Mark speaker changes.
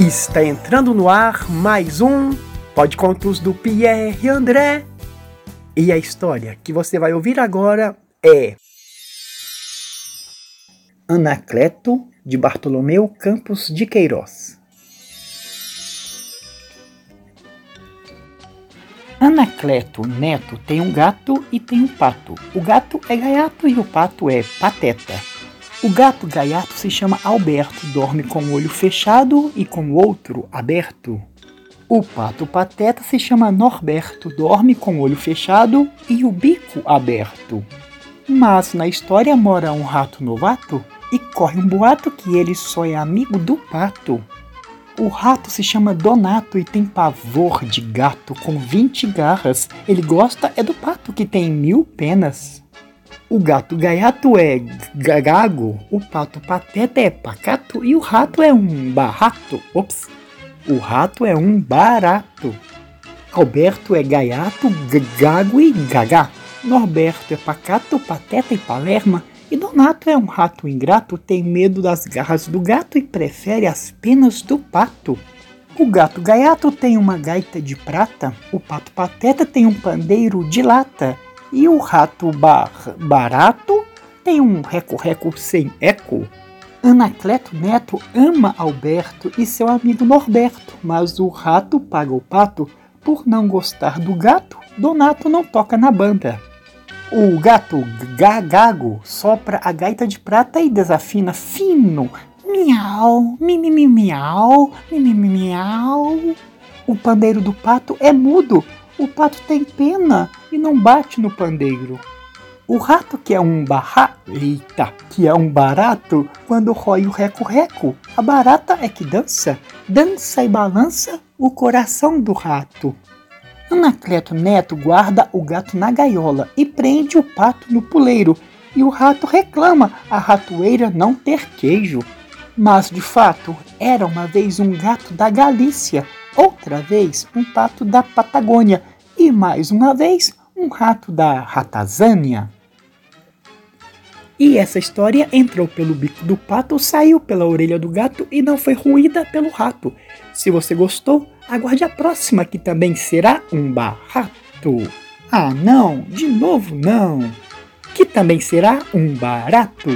Speaker 1: Está entrando no ar mais um Podcontos do Pierre André. E a história que você vai ouvir agora é Anacleto de Bartolomeu Campos de Queiroz. Anacleto Neto tem um gato e tem um pato. O gato é gaiato e o pato é pateta. O gato gaiato se chama Alberto, dorme com o olho fechado e com o outro aberto. O pato pateta se chama Norberto, dorme com o olho fechado e o bico aberto. Mas na história mora um rato novato e corre um boato que ele só é amigo do pato. O rato se chama Donato e tem pavor de gato com 20 garras. Ele gosta é do pato que tem mil penas. O gato gaiato é gago, o pato pateta é pacato e o rato é um barato. Ops, o rato é um barato. Alberto é gaiato, gago e gagá. Norberto é pacato, pateta e palerma. E Donato é um rato ingrato, tem medo das garras do gato e prefere as penas do pato. O gato gaiato tem uma gaita de prata, o pato pateta tem um pandeiro de lata, e o rato bar barato tem um reco-reco sem eco. Anacleto Neto ama Alberto e seu amigo Norberto, mas o rato paga o pato por não gostar do gato. Donato não toca na banda. O gato Gagago sopra a gaita de prata e desafina fino. Miau, mi, mi, mi, miau, mi, mi, mi, miau. O pandeiro do pato é mudo. O pato tem pena e não bate no pandeiro. O rato que é um barra, eita, que é um barato, quando rói o reco-reco, a barata é que dança, dança e balança o coração do rato. Anacleto Neto guarda o gato na gaiola e prende o pato no puleiro, e o rato reclama a ratoeira não ter queijo. Mas de fato, era uma vez um gato da Galícia, outra vez um pato da Patagônia e mais uma vez um rato da Ratazânia. E essa história entrou pelo bico do pato, saiu pela orelha do gato e não foi ruída pelo rato. Se você gostou, aguarde a próxima que também será um barato. Ah, não, de novo não. Que também será um barato.